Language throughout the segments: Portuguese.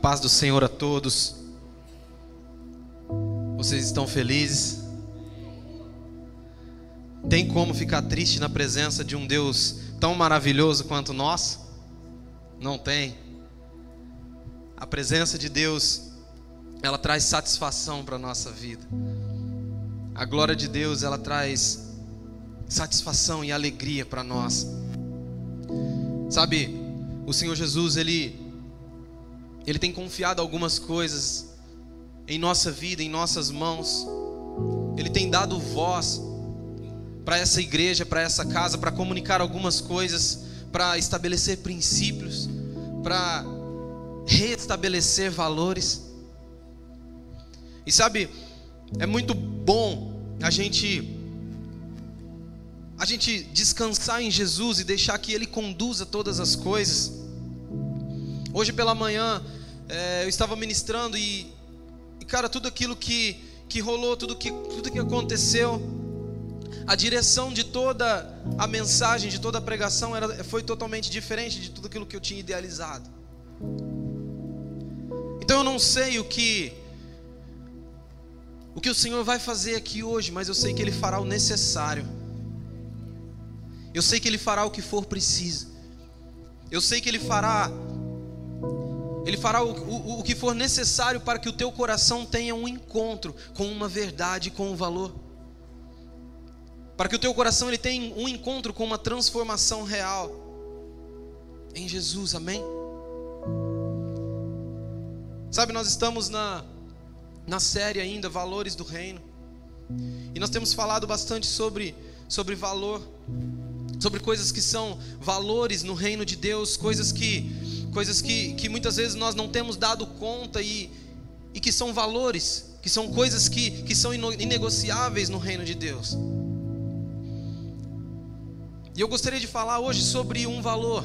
paz do Senhor a todos. Vocês estão felizes? Tem como ficar triste na presença de um Deus tão maravilhoso quanto nós? Não tem. A presença de Deus, ela traz satisfação para a nossa vida. A glória de Deus, ela traz satisfação e alegria para nós. Sabe, o Senhor Jesus, ele ele tem confiado algumas coisas em nossa vida, em nossas mãos. Ele tem dado voz para essa igreja, para essa casa, para comunicar algumas coisas, para estabelecer princípios, para restabelecer valores. E sabe, é muito bom a gente a gente descansar em Jesus e deixar que Ele conduza todas as coisas. Hoje pela manhã é, eu estava ministrando e, e, cara, tudo aquilo que, que rolou, tudo que, tudo que aconteceu, a direção de toda a mensagem, de toda a pregação era, foi totalmente diferente de tudo aquilo que eu tinha idealizado. Então eu não sei o que o que o Senhor vai fazer aqui hoje, mas eu sei que Ele fará o necessário. Eu sei que Ele fará o que for preciso. Eu sei que Ele fará ele fará o, o, o, que for necessário para que o teu coração tenha um encontro com uma verdade, com um valor. Para que o teu coração ele tenha um encontro com uma transformação real. Em Jesus, amém? Sabe, nós estamos na, na série ainda, Valores do Reino. E nós temos falado bastante sobre, sobre valor, sobre coisas que são valores no reino de Deus, coisas que coisas que, que muitas vezes nós não temos dado conta e, e que são valores, que são coisas que, que são inegociáveis no reino de Deus. E eu gostaria de falar hoje sobre um valor,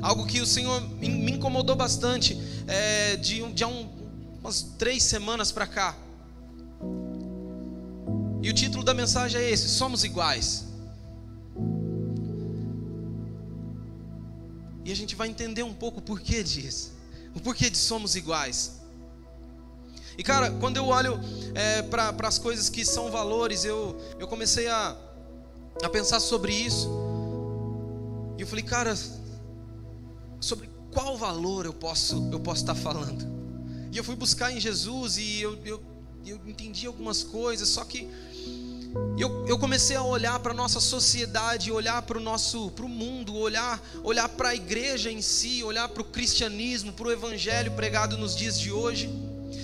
algo que o Senhor me incomodou bastante é, de, de um, umas três semanas para cá. E o título da mensagem é esse: Somos iguais. E a gente vai entender um pouco o porquê disso. O porquê de somos iguais. E cara, quando eu olho é, para as coisas que são valores, eu, eu comecei a, a pensar sobre isso. E eu falei, cara, sobre qual valor eu posso eu posso estar falando? E eu fui buscar em Jesus e eu, eu, eu entendi algumas coisas, só que eu, eu comecei a olhar para a nossa sociedade, olhar para o nosso para o mundo, olhar, olhar para a igreja em si, olhar para o cristianismo, para o evangelho pregado nos dias de hoje.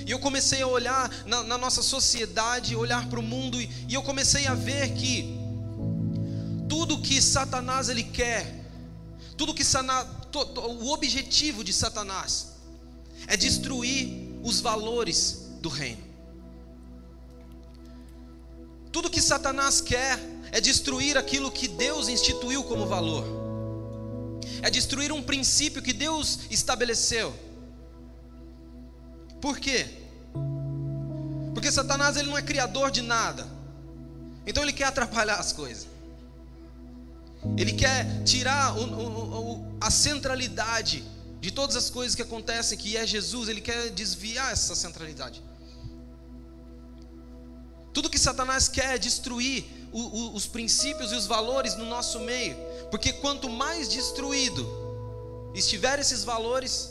E eu comecei a olhar na, na nossa sociedade, olhar para o mundo, e, e eu comecei a ver que tudo que Satanás ele quer, tudo que o objetivo de Satanás é destruir os valores do reino. Tudo que Satanás quer é destruir aquilo que Deus instituiu como valor, é destruir um princípio que Deus estabeleceu. Por quê? Porque Satanás ele não é criador de nada, então ele quer atrapalhar as coisas. Ele quer tirar o, o, o, a centralidade de todas as coisas que acontecem, que é Jesus, ele quer desviar essa centralidade. Tudo que Satanás quer é destruir o, o, os princípios e os valores no nosso meio, porque quanto mais destruído estiver esses valores,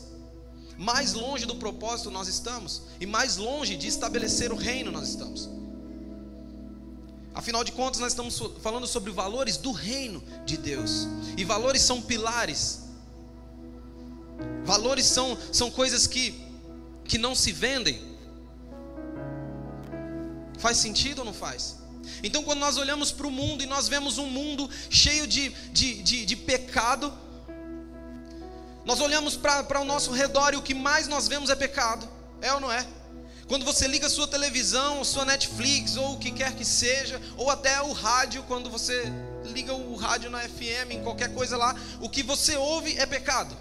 mais longe do propósito nós estamos e mais longe de estabelecer o reino nós estamos. Afinal de contas, nós estamos falando sobre valores do reino de Deus, e valores são pilares, valores são, são coisas que, que não se vendem, Faz sentido ou não faz? Então, quando nós olhamos para o mundo e nós vemos um mundo cheio de, de, de, de pecado, nós olhamos para o nosso redor e o que mais nós vemos é pecado, é ou não é? Quando você liga a sua televisão, sua Netflix, ou o que quer que seja, ou até o rádio, quando você liga o rádio na FM, em qualquer coisa lá, o que você ouve é pecado.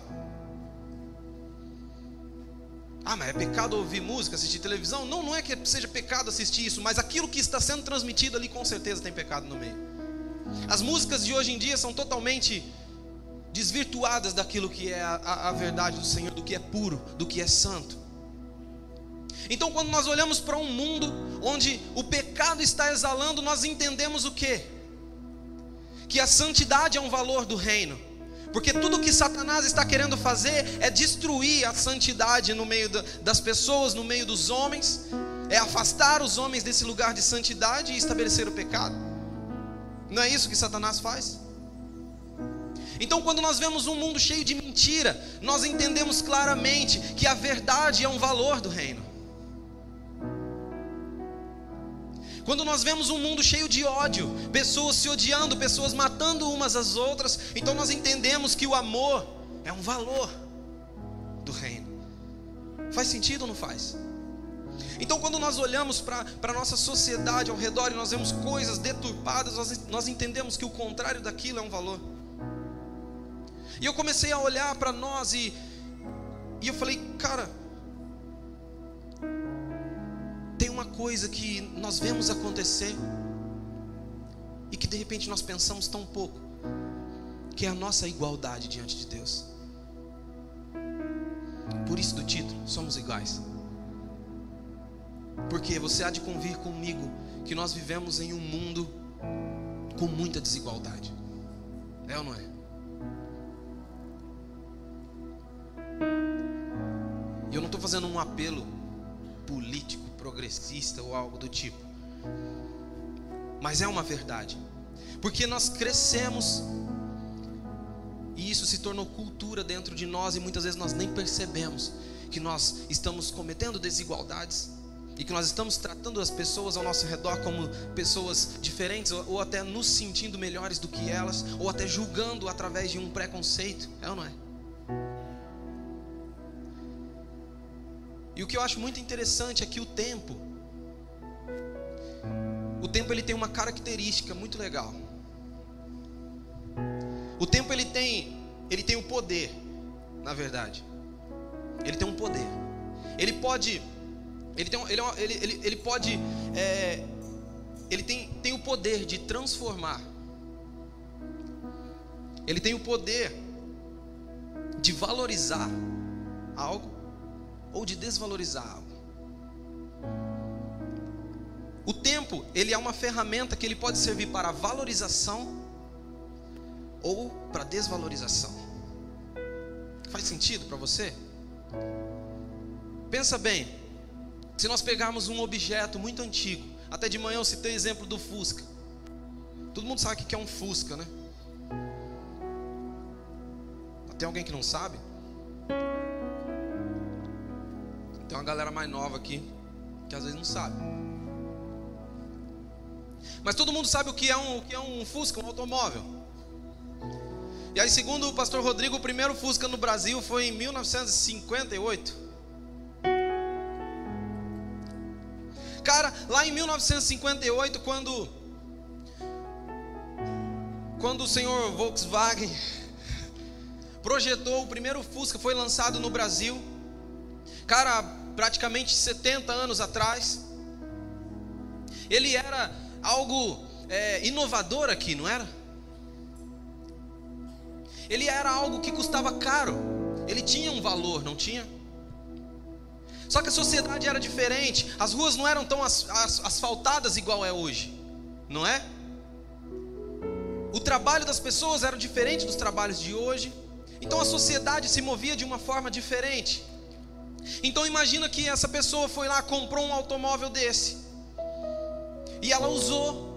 Ah, mas é pecado ouvir música, assistir televisão? Não, não é que seja pecado assistir isso, mas aquilo que está sendo transmitido ali com certeza tem pecado no meio. As músicas de hoje em dia são totalmente desvirtuadas daquilo que é a, a, a verdade do Senhor, do que é puro, do que é santo. Então, quando nós olhamos para um mundo onde o pecado está exalando, nós entendemos o que? Que a santidade é um valor do reino. Porque tudo que Satanás está querendo fazer é destruir a santidade no meio das pessoas, no meio dos homens, é afastar os homens desse lugar de santidade e estabelecer o pecado. Não é isso que Satanás faz? Então, quando nós vemos um mundo cheio de mentira, nós entendemos claramente que a verdade é um valor do reino. Quando nós vemos um mundo cheio de ódio, pessoas se odiando, pessoas matando umas às outras, então nós entendemos que o amor é um valor do reino. Faz sentido ou não faz? Então, quando nós olhamos para a nossa sociedade ao redor e nós vemos coisas deturpadas, nós, nós entendemos que o contrário daquilo é um valor. E eu comecei a olhar para nós e, e eu falei, cara, tem uma coisa que nós vemos acontecer e que de repente nós pensamos tão pouco, que é a nossa igualdade diante de Deus. Por isso do título, somos iguais. Porque você há de convir comigo que nós vivemos em um mundo com muita desigualdade. É ou não é? E eu não estou fazendo um apelo político, progressista ou algo do tipo. Mas é uma verdade. Porque nós crescemos e isso se tornou cultura dentro de nós e muitas vezes nós nem percebemos que nós estamos cometendo desigualdades e que nós estamos tratando as pessoas ao nosso redor como pessoas diferentes ou até nos sentindo melhores do que elas ou até julgando através de um preconceito, é ou não é? E o que eu acho muito interessante é que o tempo, o tempo ele tem uma característica muito legal. O tempo ele tem, ele tem o poder, na verdade. Ele tem um poder. Ele pode, ele tem, é ele, ele, ele pode, é, ele tem, tem o poder de transformar. Ele tem o poder de valorizar algo ou de desvalorizar algo. O tempo, ele é uma ferramenta que ele pode servir para valorização ou para desvalorização. Faz sentido para você? Pensa bem, se nós pegarmos um objeto muito antigo, até de manhã eu citei o exemplo do Fusca. Todo mundo sabe o que é um Fusca, né? Tem alguém que não sabe? Tem uma galera mais nova aqui que às vezes não sabe. Mas todo mundo sabe o que é um, o que é um Fusca, um automóvel. E aí, segundo o pastor Rodrigo, o primeiro Fusca no Brasil foi em 1958. Cara, lá em 1958, quando quando o senhor Volkswagen projetou o primeiro Fusca, foi lançado no Brasil. Cara, praticamente 70 anos atrás. Ele era algo é, inovador aqui, não era? Ele era algo que custava caro. Ele tinha um valor, não tinha? Só que a sociedade era diferente. As ruas não eram tão as, as, asfaltadas igual é hoje, não é? O trabalho das pessoas era diferente dos trabalhos de hoje. Então a sociedade se movia de uma forma diferente. Então imagina que essa pessoa foi lá, comprou um automóvel desse. E ela usou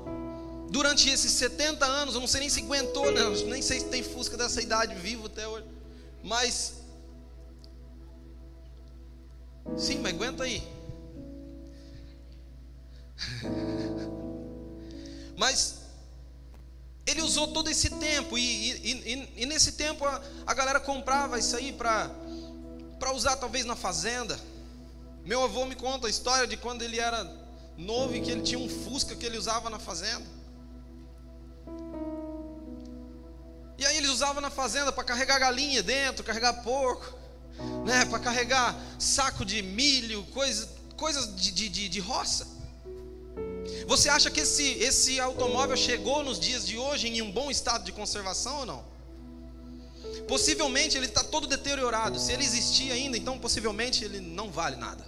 durante esses 70 anos, eu não sei nem se aguentou, né? nem sei se tem Fusca dessa idade vivo até hoje. Mas Sim, mas aguenta aí. mas ele usou todo esse tempo, e, e, e, e nesse tempo a, a galera comprava isso aí para para usar talvez na fazenda. Meu avô me conta a história de quando ele era novo e que ele tinha um Fusca que ele usava na fazenda. E aí eles usavam na fazenda para carregar galinha dentro, carregar porco, né, para carregar saco de milho, coisa, coisas de, de, de, de roça. Você acha que esse, esse automóvel chegou nos dias de hoje em um bom estado de conservação ou não? Possivelmente ele está todo deteriorado. Se ele existir ainda, então possivelmente ele não vale nada.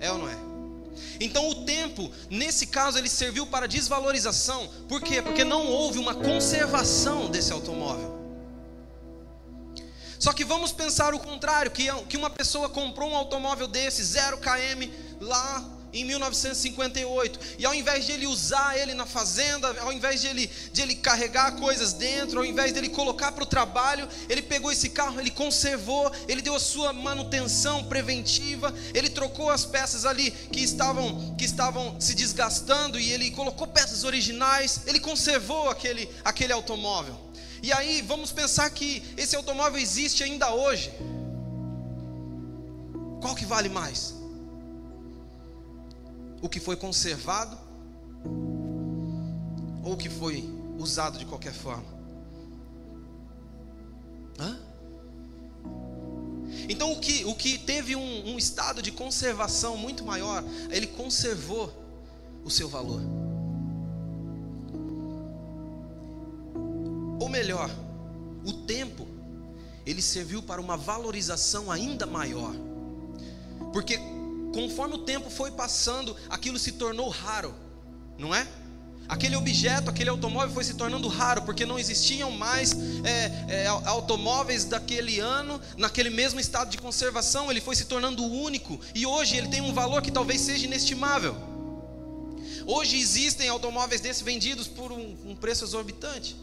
É ou não é? Então o tempo, nesse caso, ele serviu para desvalorização. Por quê? Porque não houve uma conservação desse automóvel. Só que vamos pensar o contrário, que, que uma pessoa comprou um automóvel desse, 0 km, lá em 1958. E ao invés de ele usar ele na fazenda, ao invés de ele, de ele carregar coisas dentro, ao invés de ele colocar para o trabalho, ele pegou esse carro, ele conservou, ele deu a sua manutenção preventiva, ele trocou as peças ali que estavam, que estavam se desgastando e ele colocou peças originais, ele conservou aquele, aquele automóvel. E aí vamos pensar que esse automóvel existe ainda hoje. Qual que vale mais? O que foi conservado ou o que foi usado de qualquer forma? Hã? Então, o que, o que teve um, um estado de conservação muito maior, ele conservou o seu valor. Ou melhor, o tempo, ele serviu para uma valorização ainda maior. Porque conforme o tempo foi passando, aquilo se tornou raro, não é? Aquele objeto, aquele automóvel foi se tornando raro, porque não existiam mais é, é, automóveis daquele ano, naquele mesmo estado de conservação, ele foi se tornando único, e hoje ele tem um valor que talvez seja inestimável. Hoje existem automóveis desses vendidos por um, um preço exorbitante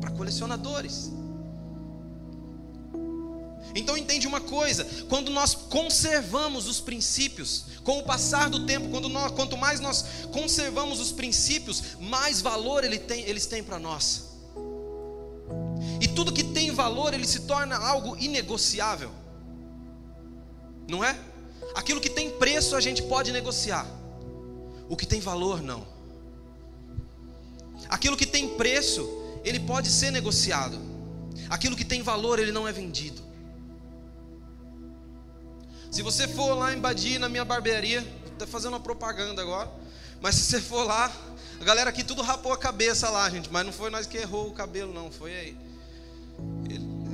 para colecionadores. Então entende uma coisa: quando nós conservamos os princípios, com o passar do tempo, quando nós, quanto mais nós conservamos os princípios, mais valor ele tem, eles têm para nós. E tudo que tem valor, ele se torna algo inegociável. Não é? Aquilo que tem preço a gente pode negociar. O que tem valor não. Aquilo que tem preço, ele pode ser negociado. Aquilo que tem valor, ele não é vendido. Se você for lá em na minha barbearia, tá fazendo uma propaganda agora, mas se você for lá, a galera aqui tudo rapou a cabeça lá, gente, mas não foi nós que errou o cabelo, não, foi aí.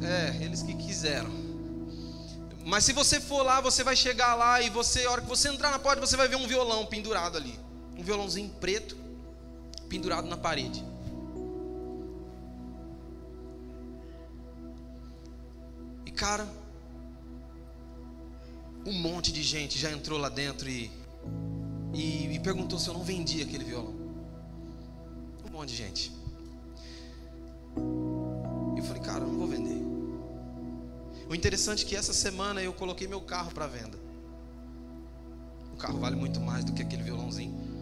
É, eles que quiseram. Mas se você for lá, você vai chegar lá e você, a hora que você entrar na porta, você vai ver um violão pendurado ali. Um violãozinho preto, pendurado na parede. E cara, um monte de gente já entrou lá dentro e, e me perguntou se eu não vendia aquele violão. Um monte de gente. Eu falei, cara, eu não vou vender. O interessante é que essa semana eu coloquei meu carro para venda. O carro vale muito mais do que aquele violãozinho.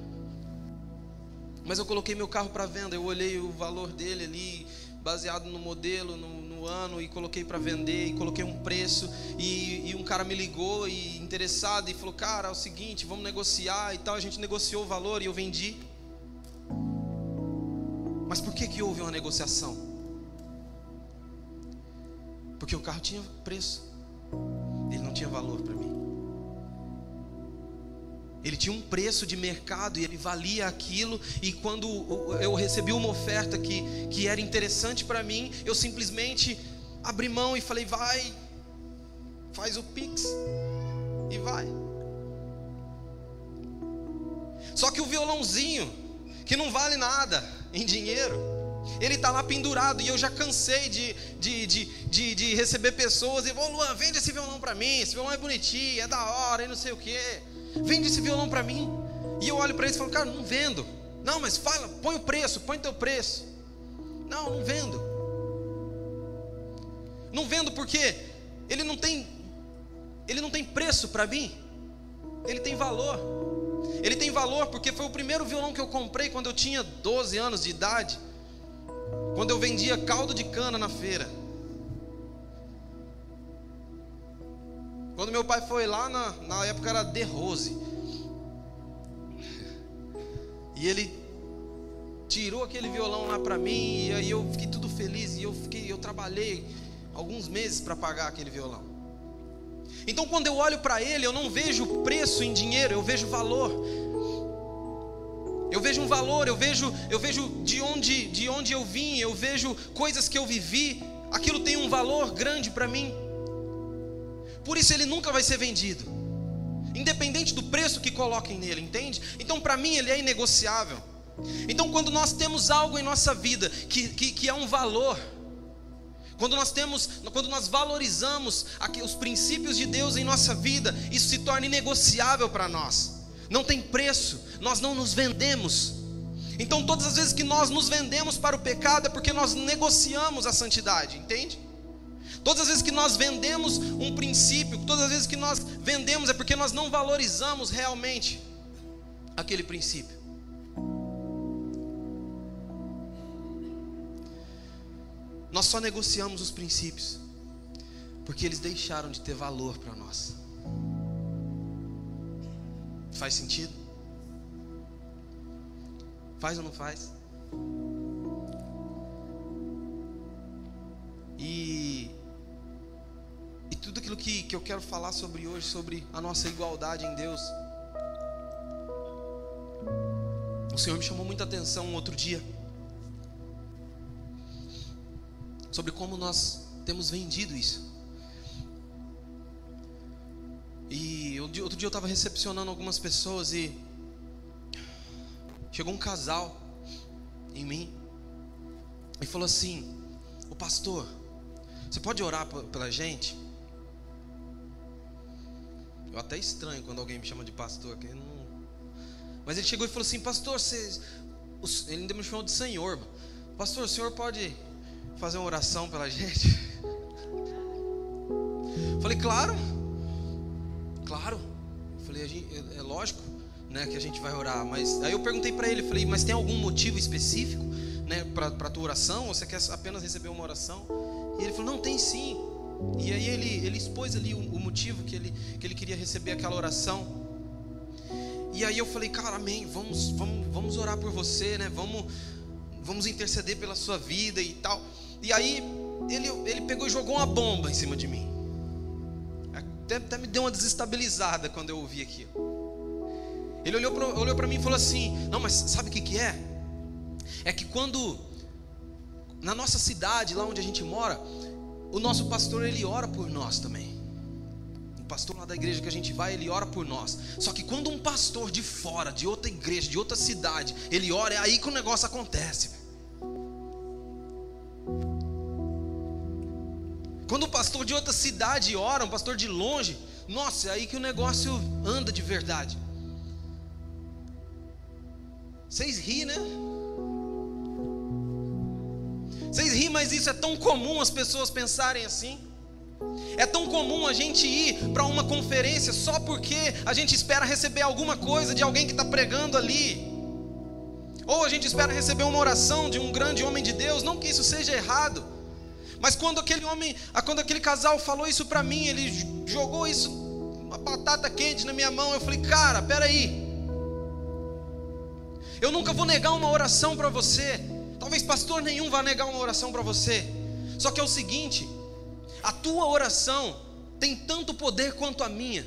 Mas eu coloquei meu carro para venda, eu olhei o valor dele ali, baseado no modelo, no, no ano, e coloquei para vender, e coloquei um preço, e, e, um cara me ligou e interessado e falou, cara, é o seguinte, vamos negociar e tal, a gente negociou o valor e eu vendi. Mas por que que houve uma negociação? Porque o carro tinha preço, ele não tinha valor para mim. Ele tinha um preço de mercado e ele valia aquilo. E quando eu recebi uma oferta que, que era interessante para mim, eu simplesmente abri mão e falei: vai, faz o Pix e vai. Só que o violãozinho, que não vale nada em dinheiro, ele está lá pendurado e eu já cansei de, de, de, de, de receber pessoas e vou, Luan, vende esse violão para mim, esse violão é bonitinho, é da hora e não sei o que. Vende esse violão para mim. E eu olho para eles e falo, cara, não vendo. Não, mas fala, põe o preço, põe teu preço. Não, não vendo. Não vendo porque ele não tem ele não tem preço para mim. Ele tem valor. Ele tem valor porque foi o primeiro violão que eu comprei quando eu tinha 12 anos de idade. Quando eu vendia caldo de cana na feira. Quando meu pai foi lá, na, na época era De Rose. E ele tirou aquele violão lá para mim, e aí eu fiquei tudo feliz, e eu fiquei, eu trabalhei alguns meses para pagar aquele violão. Então quando eu olho para ele, eu não vejo preço em dinheiro, eu vejo valor. Eu vejo um valor, eu vejo, eu vejo de onde, de onde eu vim, eu vejo coisas que eu vivi aquilo tem um valor grande para mim. Por isso ele nunca vai ser vendido, independente do preço que coloquem nele, entende? Então, para mim, ele é inegociável. Então, quando nós temos algo em nossa vida que, que, que é um valor, quando nós temos, quando nós valorizamos os princípios de Deus em nossa vida, isso se torna inegociável para nós. Não tem preço, nós não nos vendemos. Então, todas as vezes que nós nos vendemos para o pecado é porque nós negociamos a santidade, entende? Todas as vezes que nós vendemos um princípio, todas as vezes que nós vendemos é porque nós não valorizamos realmente aquele princípio. Nós só negociamos os princípios porque eles deixaram de ter valor para nós. Faz sentido? Faz ou não faz? E, e tudo aquilo que, que eu quero falar sobre hoje, sobre a nossa igualdade em Deus. O Senhor me chamou muita atenção um outro dia. Sobre como nós temos vendido isso. E outro dia eu estava recepcionando algumas pessoas e Chegou um casal em mim e falou assim: O pastor, você pode orar pela gente? Eu até estranho quando alguém me chama de pastor, que não... mas ele chegou e falou assim: Pastor, você... ele ainda me chamou de Senhor. Pastor, o senhor pode fazer uma oração pela gente? Falei, claro, claro. Falei, é lógico né, que a gente vai orar. Mas aí eu perguntei para ele, falei, mas tem algum motivo específico, né, para tua oração? Ou você quer apenas receber uma oração? E ele falou, não, tem sim. E aí ele, ele expôs ali o, o motivo que ele, que ele queria receber aquela oração. E aí eu falei, cara, amém, vamos, vamos, vamos orar por você, né? Vamos, vamos interceder pela sua vida e tal. E aí ele, ele pegou e jogou uma bomba em cima de mim. Até, até me deu uma desestabilizada quando eu ouvi aquilo. Ele olhou para olhou mim e falou assim: Não, mas sabe o que, que é? É que quando, na nossa cidade, lá onde a gente mora, o nosso pastor ele ora por nós também. O pastor lá da igreja que a gente vai, ele ora por nós. Só que quando um pastor de fora, de outra igreja, de outra cidade, ele ora, é aí que o negócio acontece. Quando um pastor de outra cidade ora, um pastor de longe, nossa, é aí que o negócio anda de verdade. Vocês riem, né? Vocês riem, mas isso é tão comum as pessoas pensarem assim. É tão comum a gente ir para uma conferência só porque a gente espera receber alguma coisa de alguém que está pregando ali. Ou a gente espera receber uma oração de um grande homem de Deus. Não que isso seja errado. Mas quando aquele homem, quando aquele casal falou isso para mim, ele jogou isso, uma batata quente na minha mão. Eu falei, cara, peraí. Eu nunca vou negar uma oração para você. Talvez pastor nenhum vá negar uma oração para você. Só que é o seguinte: a tua oração tem tanto poder quanto a minha.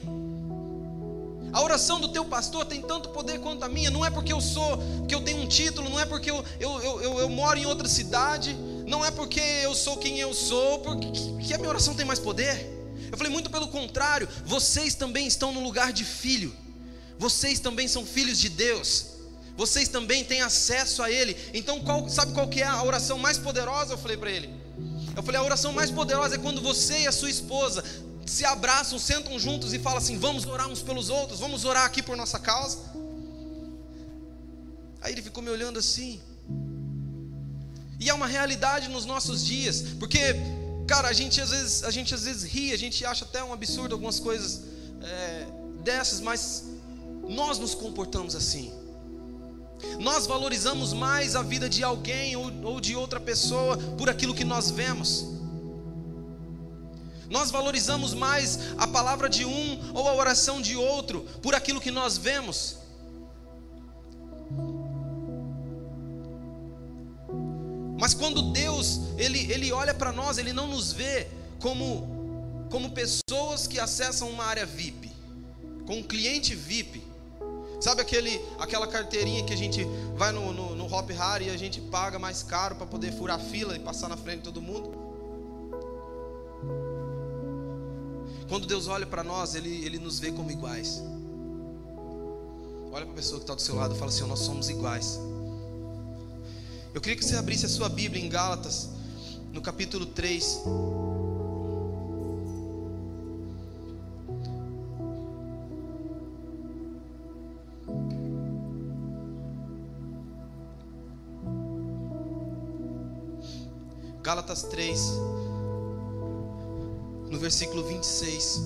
A oração do teu pastor tem tanto poder quanto a minha. Não é porque eu sou, que eu tenho um título, não é porque eu, eu, eu, eu, eu moro em outra cidade, não é porque eu sou quem eu sou, porque que a minha oração tem mais poder. Eu falei muito pelo contrário. Vocês também estão no lugar de filho. Vocês também são filhos de Deus vocês também têm acesso a Ele. Então, qual, sabe qual que é a oração mais poderosa? Eu falei para ele. Eu falei, a oração mais poderosa é quando você e a sua esposa se abraçam, sentam juntos e falam assim: vamos orar uns pelos outros, vamos orar aqui por nossa causa. Aí ele ficou me olhando assim. E é uma realidade nos nossos dias, porque, cara, a gente às vezes, a gente às vezes ri, a gente acha até um absurdo algumas coisas é, dessas, mas nós nos comportamos assim. Nós valorizamos mais a vida de alguém ou, de outra pessoa por aquilo que nós vemos. Nós valorizamos mais a palavra de um ou a oração de outro por aquilo que nós vemos. Mas quando Deus, ele, ele olha para nós, Ele não nos vê como, como pessoas que acessam uma área VIP, com um cliente VIP. Sabe aquele, aquela carteirinha que a gente vai no, no, no Hop Hard e a gente paga mais caro para poder furar fila e passar na frente de todo mundo? Quando Deus olha para nós, ele, ele nos vê como iguais. Olha para a pessoa que está do seu lado e fala assim: Nós somos iguais. Eu queria que você abrisse a sua Bíblia em Gálatas, no capítulo 3. Gálatas 3, no versículo 26.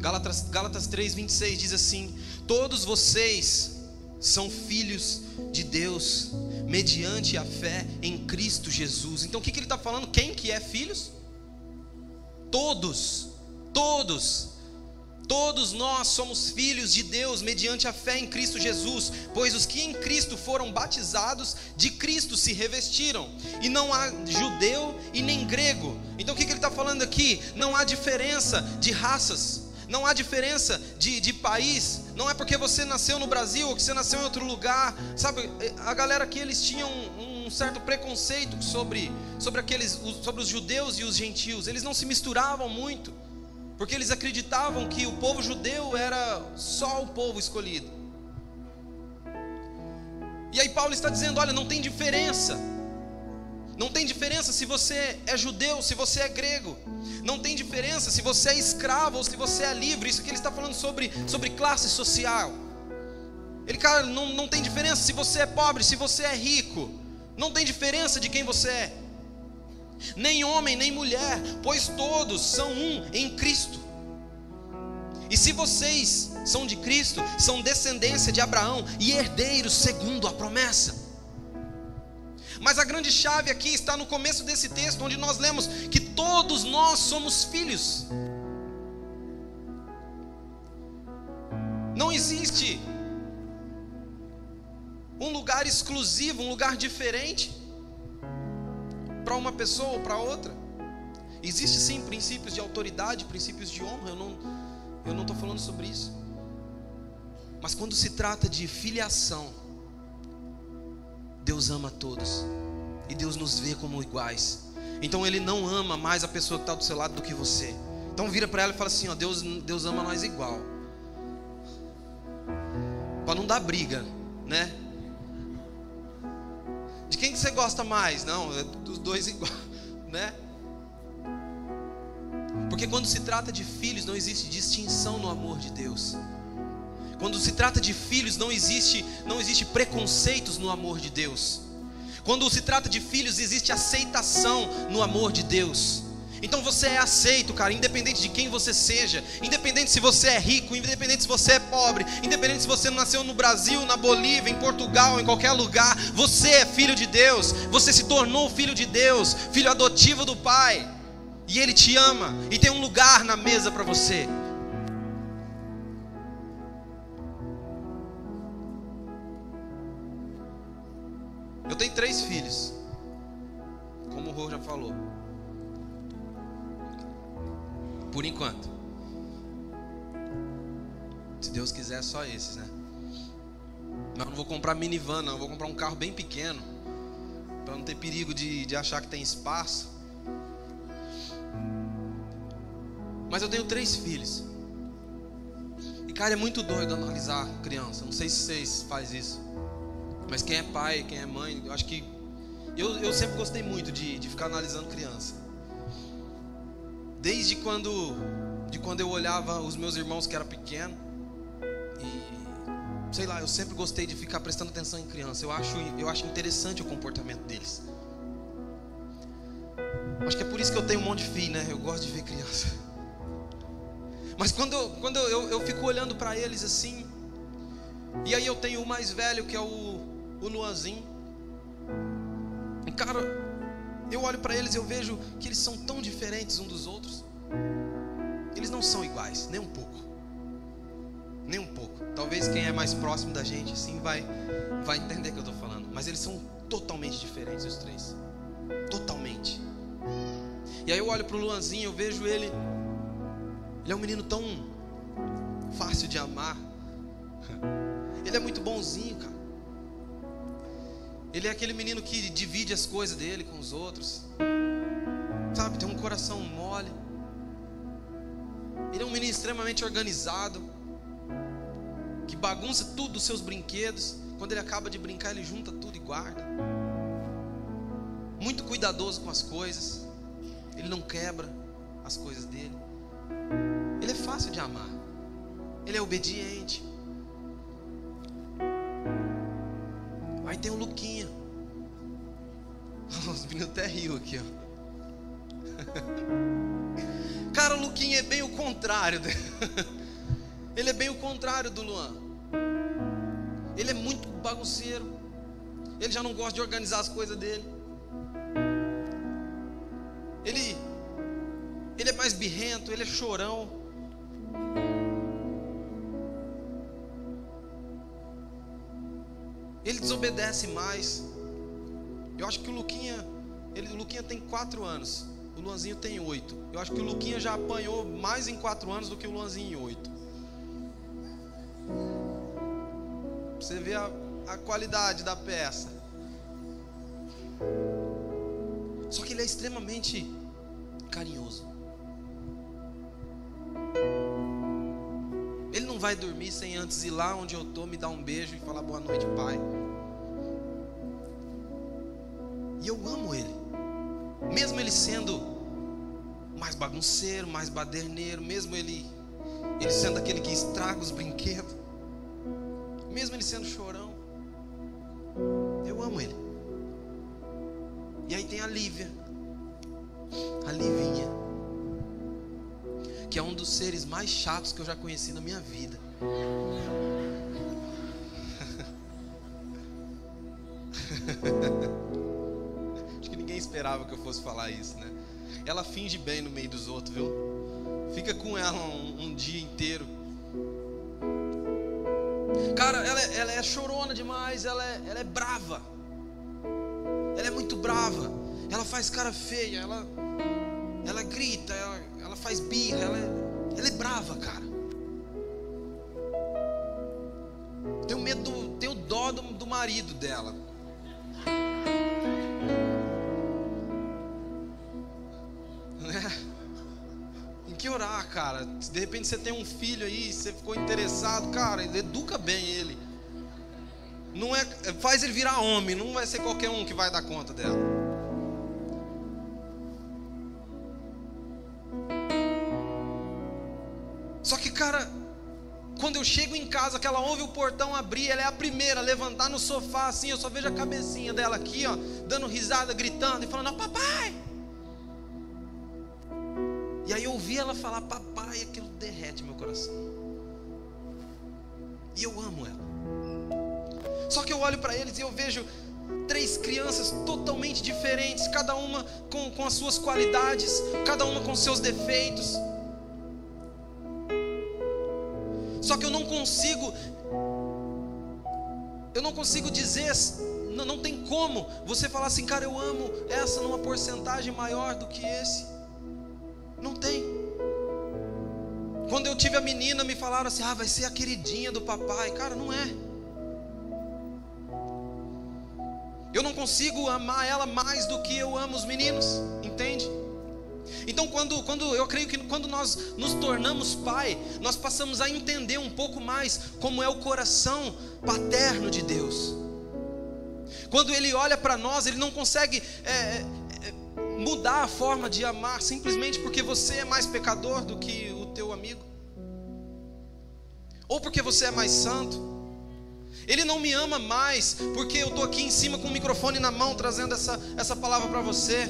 Gálatas, Gálatas 3, 26 diz assim: Todos vocês são filhos de Deus, mediante a fé em Cristo Jesus. Então o que, que ele está falando? Quem que é filhos? Todos, todos. Todos nós somos filhos de Deus mediante a fé em Cristo Jesus, pois os que em Cristo foram batizados, de Cristo se revestiram, e não há judeu e nem grego. Então o que, ele está falando aqui? Não há diferença de raças, não há diferença de, de país, não é porque você nasceu no Brasil ou que você nasceu em outro lugar, sabe? A galera aqui eles tinham um, um certo preconceito sobre, sobre, aqueles, sobre os judeus e os gentios, eles não se misturavam muito porque eles acreditavam que o povo judeu era só o povo escolhido. E aí Paulo está dizendo: olha, não tem diferença. Não tem diferença se você é judeu, se você é grego. Não tem diferença se você é escravo ou se você é livre. Isso que ele está falando sobre, sobre classe social. Ele, cara, não, não tem diferença se você é pobre, se você é rico. Não tem diferença de quem você é nem homem, nem mulher, pois todos são um em Cristo. E se vocês são de Cristo, são descendência de Abraão e herdeiros segundo a promessa. Mas a grande chave aqui está no começo desse texto, onde nós lemos que todos nós somos filhos. Não existe um lugar exclusivo, um lugar diferente para uma pessoa ou para outra. Existe sim princípios de autoridade, princípios de honra, eu não eu não estou falando sobre isso. Mas quando se trata de filiação, Deus ama todos. E Deus nos vê como iguais. Então Ele não ama mais a pessoa que está do seu lado do que você. Então vira para ela e fala assim: ó, Deus, Deus ama nós igual. Para não dar briga, né? De quem que você gosta mais? Não, é dos dois igual, né? Porque quando se trata de filhos, não existe distinção no amor de Deus. Quando se trata de filhos, não existe, não existe preconceitos no amor de Deus. Quando se trata de filhos, existe aceitação no amor de Deus. Então você é aceito, cara, independente de quem você seja, independente se você é rico, independente se você é pobre, independente se você nasceu no Brasil, na Bolívia, em Portugal, em qualquer lugar, você é filho de Deus, você se tornou filho de Deus, filho adotivo do Pai, e Ele te ama, e tem um lugar na mesa para você. Eu tenho três filhos, como o Rô já falou. Por enquanto. Se Deus quiser, só esses, né? Mas não vou comprar minivan, não. Eu vou comprar um carro bem pequeno. Para não ter perigo de, de achar que tem espaço. Mas eu tenho três filhos. E cara, é muito doido analisar criança. Não sei se vocês fazem isso. Mas quem é pai, quem é mãe, eu acho que. Eu, eu sempre gostei muito de, de ficar analisando criança. Desde quando, de quando eu olhava os meus irmãos que era pequeno e sei lá, eu sempre gostei de ficar prestando atenção em criança. Eu acho, eu acho interessante o comportamento deles. Acho que é por isso que eu tenho um monte de filho, né? Eu gosto de ver criança. Mas quando, quando eu, eu fico olhando para eles assim, e aí eu tenho o mais velho que é o, o Luanzinho. E cara, eu olho para eles e eu vejo que eles são tão diferentes um dos outros. Eles não são iguais, nem um pouco. Nem um pouco. Talvez quem é mais próximo da gente assim vai vai entender o que eu estou falando, mas eles são totalmente diferentes os três. Totalmente. E aí eu olho para o Luanzinho, eu vejo ele ele é um menino tão fácil de amar. Ele é muito bonzinho, cara. Ele é aquele menino que divide as coisas dele com os outros. Sabe, tem um coração mole. Ele é um menino extremamente organizado. Que bagunça tudo os seus brinquedos. Quando ele acaba de brincar, ele junta tudo e guarda. Muito cuidadoso com as coisas. Ele não quebra as coisas dele. Ele é fácil de amar. Ele é obediente. Aí tem o Luquinha. Os meninos até riu aqui, ó. Cara, o Luquinha é bem o contrário. Ele é bem o contrário do Luan. Ele é muito bagunceiro. Ele já não gosta de organizar as coisas dele. Ele ele é mais birrento, ele é chorão. Desobedece mais. Eu acho que o Luquinha, ele, o Luquinha tem quatro anos. O Luanzinho tem oito. Eu acho que o Luquinha já apanhou mais em quatro anos do que o Luanzinho em oito. Você vê a, a qualidade da peça. Só que ele é extremamente carinhoso. Ele não vai dormir sem antes ir lá onde eu estou, me dar um beijo e falar boa noite, pai. E eu amo ele. Mesmo ele sendo mais bagunceiro, mais baderneiro, mesmo ele ele sendo aquele que estraga os brinquedos, mesmo ele sendo chorão, eu amo ele. E aí tem a Lívia, a Livinha, que é um dos seres mais chatos que eu já conheci na minha vida. Fosse falar isso, né? Ela finge bem no meio dos outros, viu? Fica com ela um, um dia inteiro. Cara, ela, é, ela é chorona demais, ela é, ela é brava. Ela é muito brava. Ela faz cara feia, ela, ela grita, ela, ela faz birra, ela é, ela é brava, cara. Tenho medo, tenho dó do, do marido dela. De repente você tem um filho aí, você ficou interessado, cara, educa bem ele. Não é, faz ele virar homem, não vai ser qualquer um que vai dar conta dela. Só que, cara, quando eu chego em casa, que ela ouve o portão abrir, ela é a primeira a levantar no sofá assim, eu só vejo a cabecinha dela aqui, ó, dando risada, gritando e falando: "Papai!" E aí eu ouvi ela falar papai, aquilo derrete meu coração. E eu amo ela. Só que eu olho para eles e eu vejo três crianças totalmente diferentes, cada uma com, com as suas qualidades, cada uma com seus defeitos. Só que eu não consigo, eu não consigo dizer, não, não tem como você falar assim, cara, eu amo essa numa porcentagem maior do que esse. Não tem. Quando eu tive a menina, me falaram assim: ah, vai ser a queridinha do papai. Cara, não é. Eu não consigo amar ela mais do que eu amo os meninos, entende? Então, quando, quando eu creio que quando nós nos tornamos pai, nós passamos a entender um pouco mais como é o coração paterno de Deus. Quando Ele olha para nós, Ele não consegue é, mudar a forma de amar simplesmente porque você é mais pecador do que teu amigo, ou porque você é mais santo. Ele não me ama mais porque eu estou aqui em cima com o microfone na mão trazendo essa, essa palavra para você.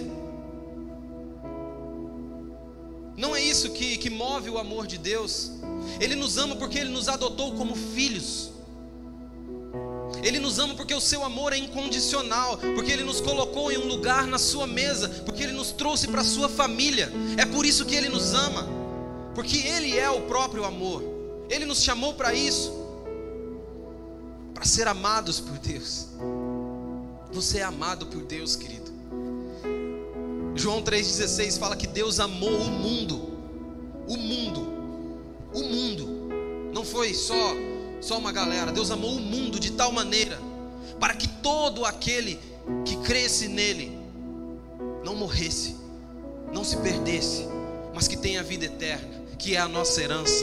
Não é isso que, que move o amor de Deus. Ele nos ama porque Ele nos adotou como filhos. Ele nos ama porque o seu amor é incondicional, porque ele nos colocou em um lugar na sua mesa, porque ele nos trouxe para a sua família. É por isso que ele nos ama, porque ele é o próprio amor. Ele nos chamou para isso, para ser amados por Deus. Você é amado por Deus, querido. João 3,16 fala que Deus amou o mundo. O mundo. O mundo. Não foi só só uma galera. Deus amou o mundo de tal maneira, para que todo aquele que cresce nele não morresse, não se perdesse, mas que tenha vida eterna, que é a nossa herança,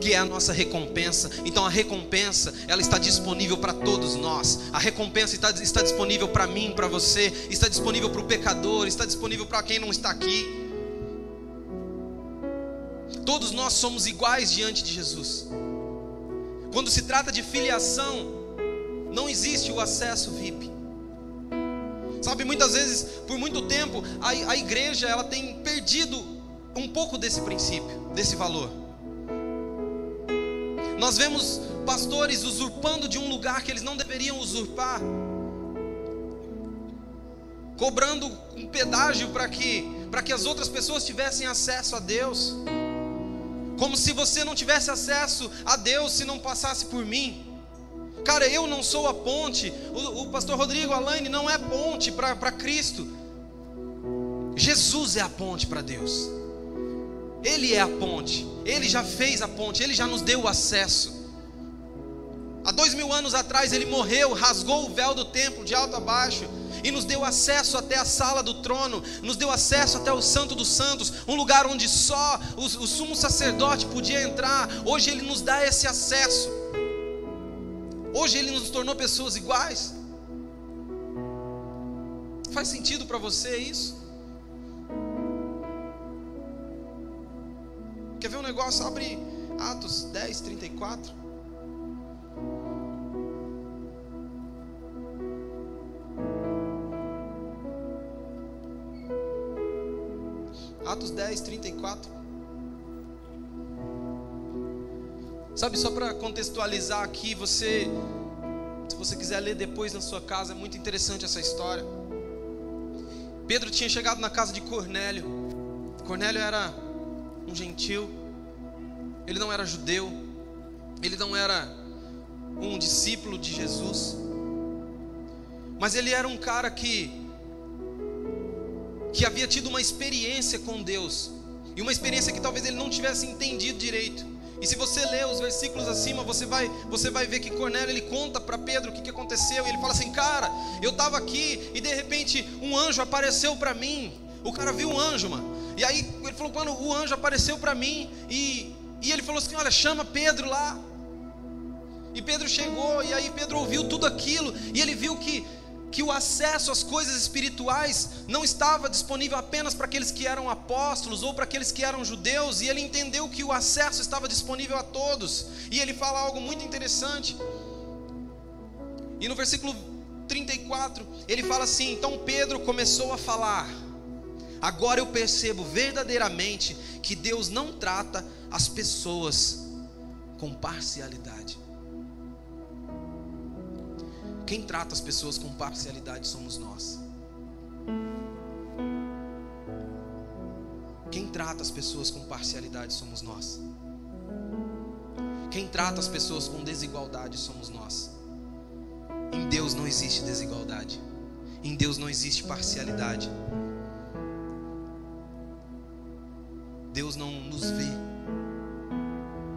que é a nossa recompensa. Então a recompensa, ela está disponível para todos nós. A recompensa está, está disponível para mim, para você, está disponível para o pecador, está disponível para quem não está aqui. Todos nós somos iguais diante de Jesus. Quando se trata de filiação, não existe o acesso VIP. Sabe, muitas vezes, por muito tempo, a, a igreja ela tem perdido um pouco desse princípio, desse valor. Nós vemos pastores usurpando de um lugar que eles não deveriam usurpar, cobrando um pedágio para que, para que as outras pessoas tivessem acesso a Deus, como se você não tivesse acesso a Deus se não passasse por mim. Cara, eu não sou a ponte. O, o pastor Rodrigo Alaine não é ponte para Cristo. Jesus é a ponte para Deus. Ele é a ponte. Ele já fez a ponte. Ele já nos deu o acesso. Há dois mil anos atrás ele morreu, rasgou o véu do templo de alto a baixo e nos deu acesso até a sala do trono, nos deu acesso até o Santo dos Santos, um lugar onde só o, o sumo sacerdote podia entrar. Hoje ele nos dá esse acesso. Hoje ele nos tornou pessoas iguais. Faz sentido para você isso? Quer ver um negócio? Abre Atos 10, 34. Atos 10, 34. Sabe, só para contextualizar aqui, você, se você quiser ler depois na sua casa, é muito interessante essa história. Pedro tinha chegado na casa de Cornélio. Cornélio era um gentil, ele não era judeu, ele não era um discípulo de Jesus, mas ele era um cara que que havia tido uma experiência com Deus, e uma experiência que talvez ele não tivesse entendido direito. E se você ler os versículos acima, você vai, você vai ver que Cornélio ele conta para Pedro o que, que aconteceu. E ele fala assim: Cara, eu estava aqui e de repente um anjo apareceu para mim. O cara viu um anjo, mano. E aí ele falou: Quando o anjo apareceu para mim, e, e ele falou assim: Olha, chama Pedro lá. E Pedro chegou, e aí Pedro ouviu tudo aquilo, e ele viu que que o acesso às coisas espirituais não estava disponível apenas para aqueles que eram apóstolos ou para aqueles que eram judeus, e ele entendeu que o acesso estava disponível a todos. E ele fala algo muito interessante. E no versículo 34, ele fala assim: Então Pedro começou a falar. Agora eu percebo verdadeiramente que Deus não trata as pessoas com parcialidade. Quem trata as pessoas com parcialidade somos nós. Quem trata as pessoas com parcialidade somos nós. Quem trata as pessoas com desigualdade somos nós. Em Deus não existe desigualdade. Em Deus não existe parcialidade. Deus não nos vê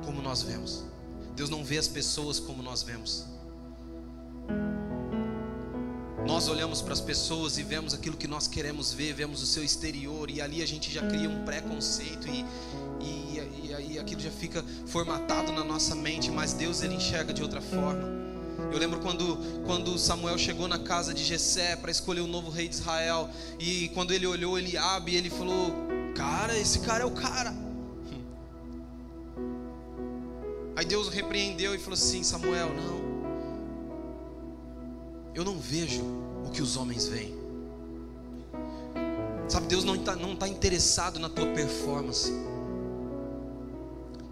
como nós vemos. Deus não vê as pessoas como nós vemos. Nós olhamos para as pessoas e vemos aquilo que nós queremos ver, vemos o seu exterior, e ali a gente já cria um preconceito, e, e, e aí aquilo já fica formatado na nossa mente, mas Deus ele enxerga de outra forma. Eu lembro quando, quando Samuel chegou na casa de Jessé para escolher o novo rei de Israel, e quando ele olhou Eliabe, ele falou: Cara, esse cara é o cara. Aí Deus repreendeu e falou assim: Samuel, não. Eu não vejo o que os homens veem. Sabe, Deus não está não tá interessado na tua performance.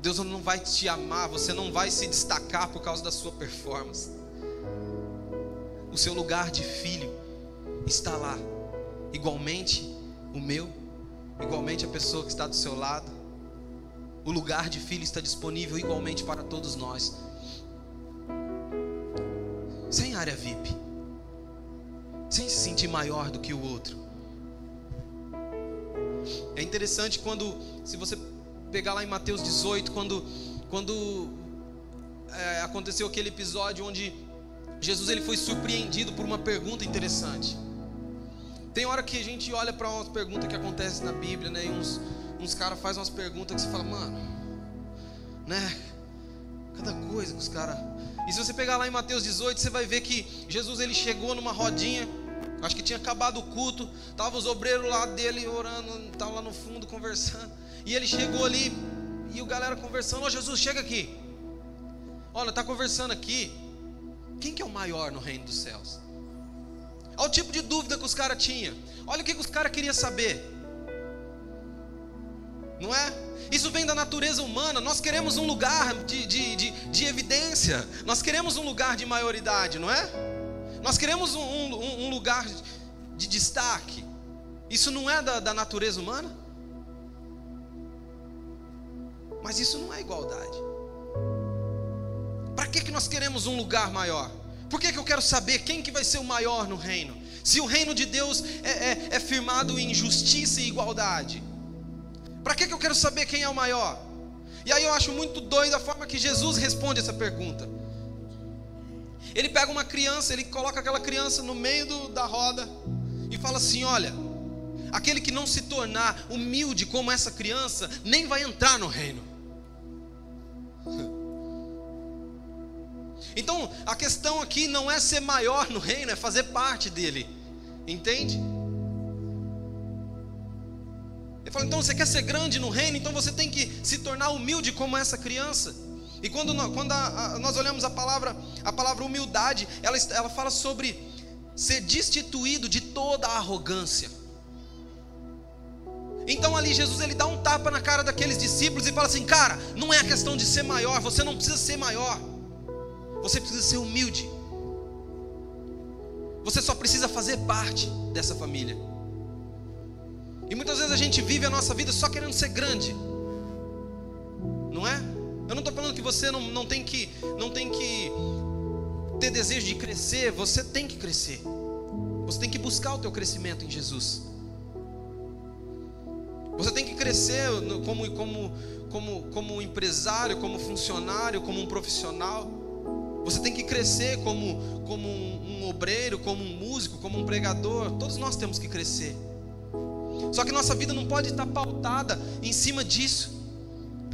Deus não vai te amar, você não vai se destacar por causa da sua performance. O seu lugar de filho está lá, igualmente o meu, igualmente a pessoa que está do seu lado. O lugar de filho está disponível igualmente para todos nós. Sem área VIP sem se sentir maior do que o outro. É interessante quando, se você pegar lá em Mateus 18, quando, quando é, aconteceu aquele episódio onde Jesus ele foi surpreendido por uma pergunta interessante. Tem hora que a gente olha para umas perguntas que acontecem na Bíblia, né? E uns, uns caras fazem umas perguntas que você fala, mano, né? Cada coisa que os caras. E se você pegar lá em Mateus 18, você vai ver que Jesus ele chegou numa rodinha, acho que tinha acabado o culto, tava os obreiros lá dele orando, tava lá no fundo conversando. E ele chegou ali e o galera conversando, ô Jesus, chega aqui. Olha, tá conversando aqui. Quem que é o maior no reino dos céus? Olha o tipo de dúvida que os caras tinham. Olha o que, os caras queriam saber. Não é? Isso vem da natureza humana. Nós queremos um lugar de, de, de, de evidência. Nós queremos um lugar de maioridade, não é? Nós queremos um, um, um lugar de destaque. Isso não é da, da natureza humana? Mas isso não é igualdade. Para que, que nós queremos um lugar maior? Por que, que eu quero saber quem que vai ser o maior no reino? Se o reino de Deus é, é, é firmado em justiça e igualdade. Para que, que eu quero saber quem é o maior? E aí eu acho muito doido a forma que Jesus responde essa pergunta. Ele pega uma criança, ele coloca aquela criança no meio do, da roda e fala assim: Olha, aquele que não se tornar humilde como essa criança, nem vai entrar no reino. Então, a questão aqui não é ser maior no reino, é fazer parte dele. Entende? Ele fala, então você quer ser grande no reino, então você tem que se tornar humilde como essa criança. E quando, nós, quando a, a, nós olhamos a palavra, a palavra humildade, ela, ela fala sobre ser destituído de toda a arrogância. Então ali Jesus ele dá um tapa na cara daqueles discípulos e fala assim: "Cara, não é a questão de ser maior, você não precisa ser maior. Você precisa ser humilde. Você só precisa fazer parte dessa família. E muitas vezes a gente vive a nossa vida só querendo ser grande. Não é? Eu não estou falando que você não, não, tem que, não tem que ter desejo de crescer, você tem que crescer. Você tem que buscar o teu crescimento em Jesus. Você tem que crescer como, como, como, como empresário, como funcionário, como um profissional. Você tem que crescer como, como um, um obreiro, como um músico, como um pregador. Todos nós temos que crescer. Só que nossa vida não pode estar pautada em cima disso.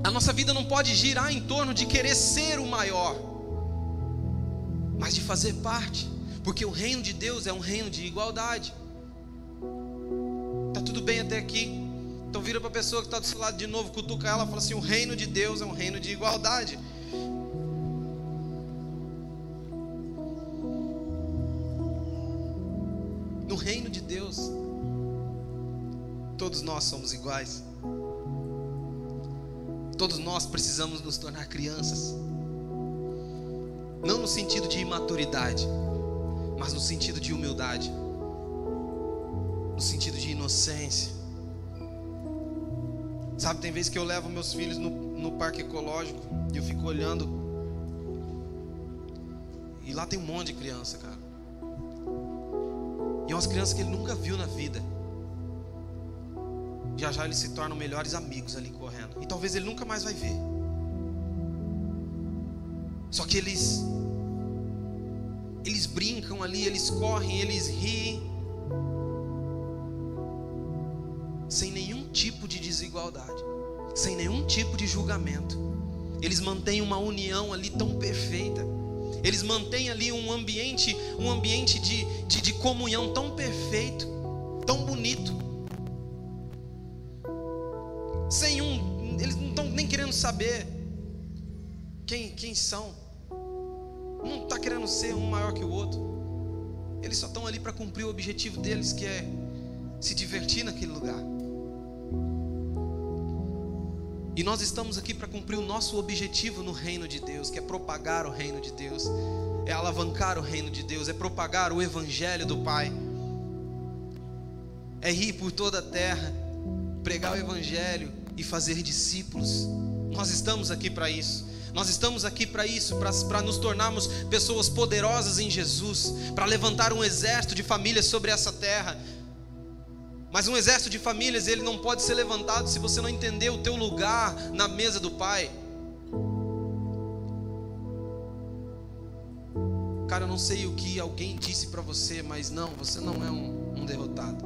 A nossa vida não pode girar em torno de querer ser o maior, mas de fazer parte, porque o reino de Deus é um reino de igualdade. Tá tudo bem até aqui? Então vira para a pessoa que está do seu lado de novo, cutuca ela fala assim: o reino de Deus é um reino de igualdade. No reino de Deus, todos nós somos iguais. Todos nós precisamos nos tornar crianças. Não no sentido de imaturidade, mas no sentido de humildade, no sentido de inocência. Sabe, tem vezes que eu levo meus filhos no, no parque ecológico e eu fico olhando. E lá tem um monte de criança, cara. E é umas crianças que ele nunca viu na vida. Já já eles se tornam melhores amigos ali correndo. E talvez ele nunca mais vai ver. Só que eles eles brincam ali, eles correm, eles riem. Sem nenhum tipo de desigualdade, sem nenhum tipo de julgamento. Eles mantêm uma união ali tão perfeita. Eles mantêm ali um ambiente, um ambiente de, de, de comunhão tão perfeito, tão bonito. Sem um, eles não estão nem querendo saber quem, quem são. Não está querendo ser um maior que o outro. Eles só estão ali para cumprir o objetivo deles, que é se divertir naquele lugar. E nós estamos aqui para cumprir o nosso objetivo no reino de Deus, que é propagar o reino de Deus, é alavancar o reino de Deus, é propagar o evangelho do Pai, é ir por toda a terra, pregar o evangelho e fazer discípulos. Nós estamos aqui para isso. Nós estamos aqui para isso, para nos tornarmos pessoas poderosas em Jesus, para levantar um exército de famílias sobre essa terra, mas um exército de famílias, ele não pode ser levantado se você não entender o teu lugar na mesa do Pai. Cara, eu não sei o que alguém disse para você, mas não, você não é um, um derrotado.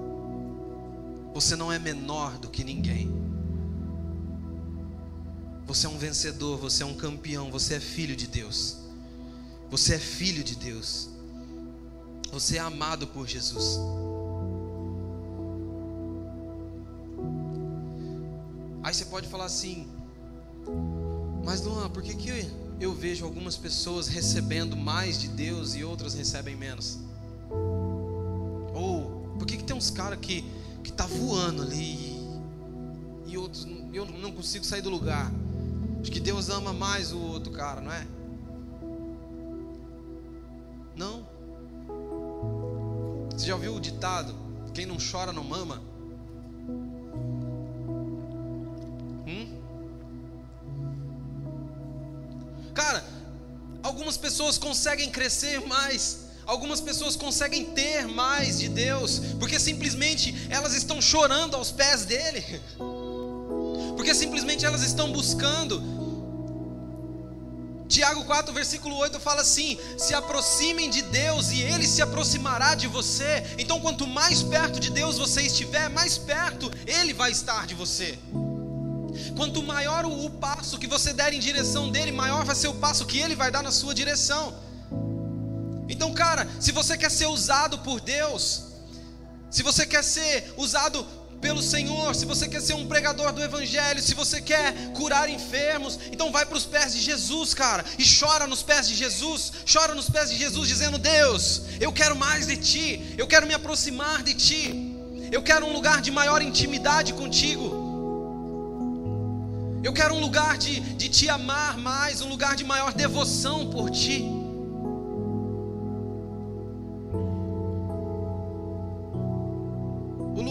Você não é menor do que ninguém. Você é um vencedor, você é um campeão, você é filho de Deus. Você é filho de Deus. Você é amado por Jesus. Aí você pode falar assim, mas Luan, por que, que eu vejo algumas pessoas recebendo mais de Deus e outras recebem menos? Ou por que, que tem uns caras que, que tá voando ali e outros eu não consigo sair do lugar? Acho que Deus ama mais o outro cara, não é? Não. Você já ouviu o ditado? Quem não chora não mama? Pessoas conseguem crescer mais. Algumas pessoas conseguem ter mais de Deus, porque simplesmente elas estão chorando aos pés dele porque simplesmente elas estão buscando. Tiago 4, versículo 8 fala assim: se aproximem de Deus e Ele se aproximará de você. Então, quanto mais perto de Deus você estiver, mais perto Ele vai estar de você. Quanto maior o, o passo que você der em direção dele, maior vai ser o passo que Ele vai dar na sua direção. Então, cara, se você quer ser usado por Deus, se você quer ser usado pelo Senhor, se você quer ser um pregador do Evangelho, se você quer curar enfermos, então vai para os pés de Jesus, cara, e chora nos pés de Jesus, chora nos pés de Jesus, dizendo: Deus, eu quero mais de Ti, eu quero me aproximar de Ti, eu quero um lugar de maior intimidade contigo. Eu quero um lugar de, de te amar mais, um lugar de maior devoção por ti.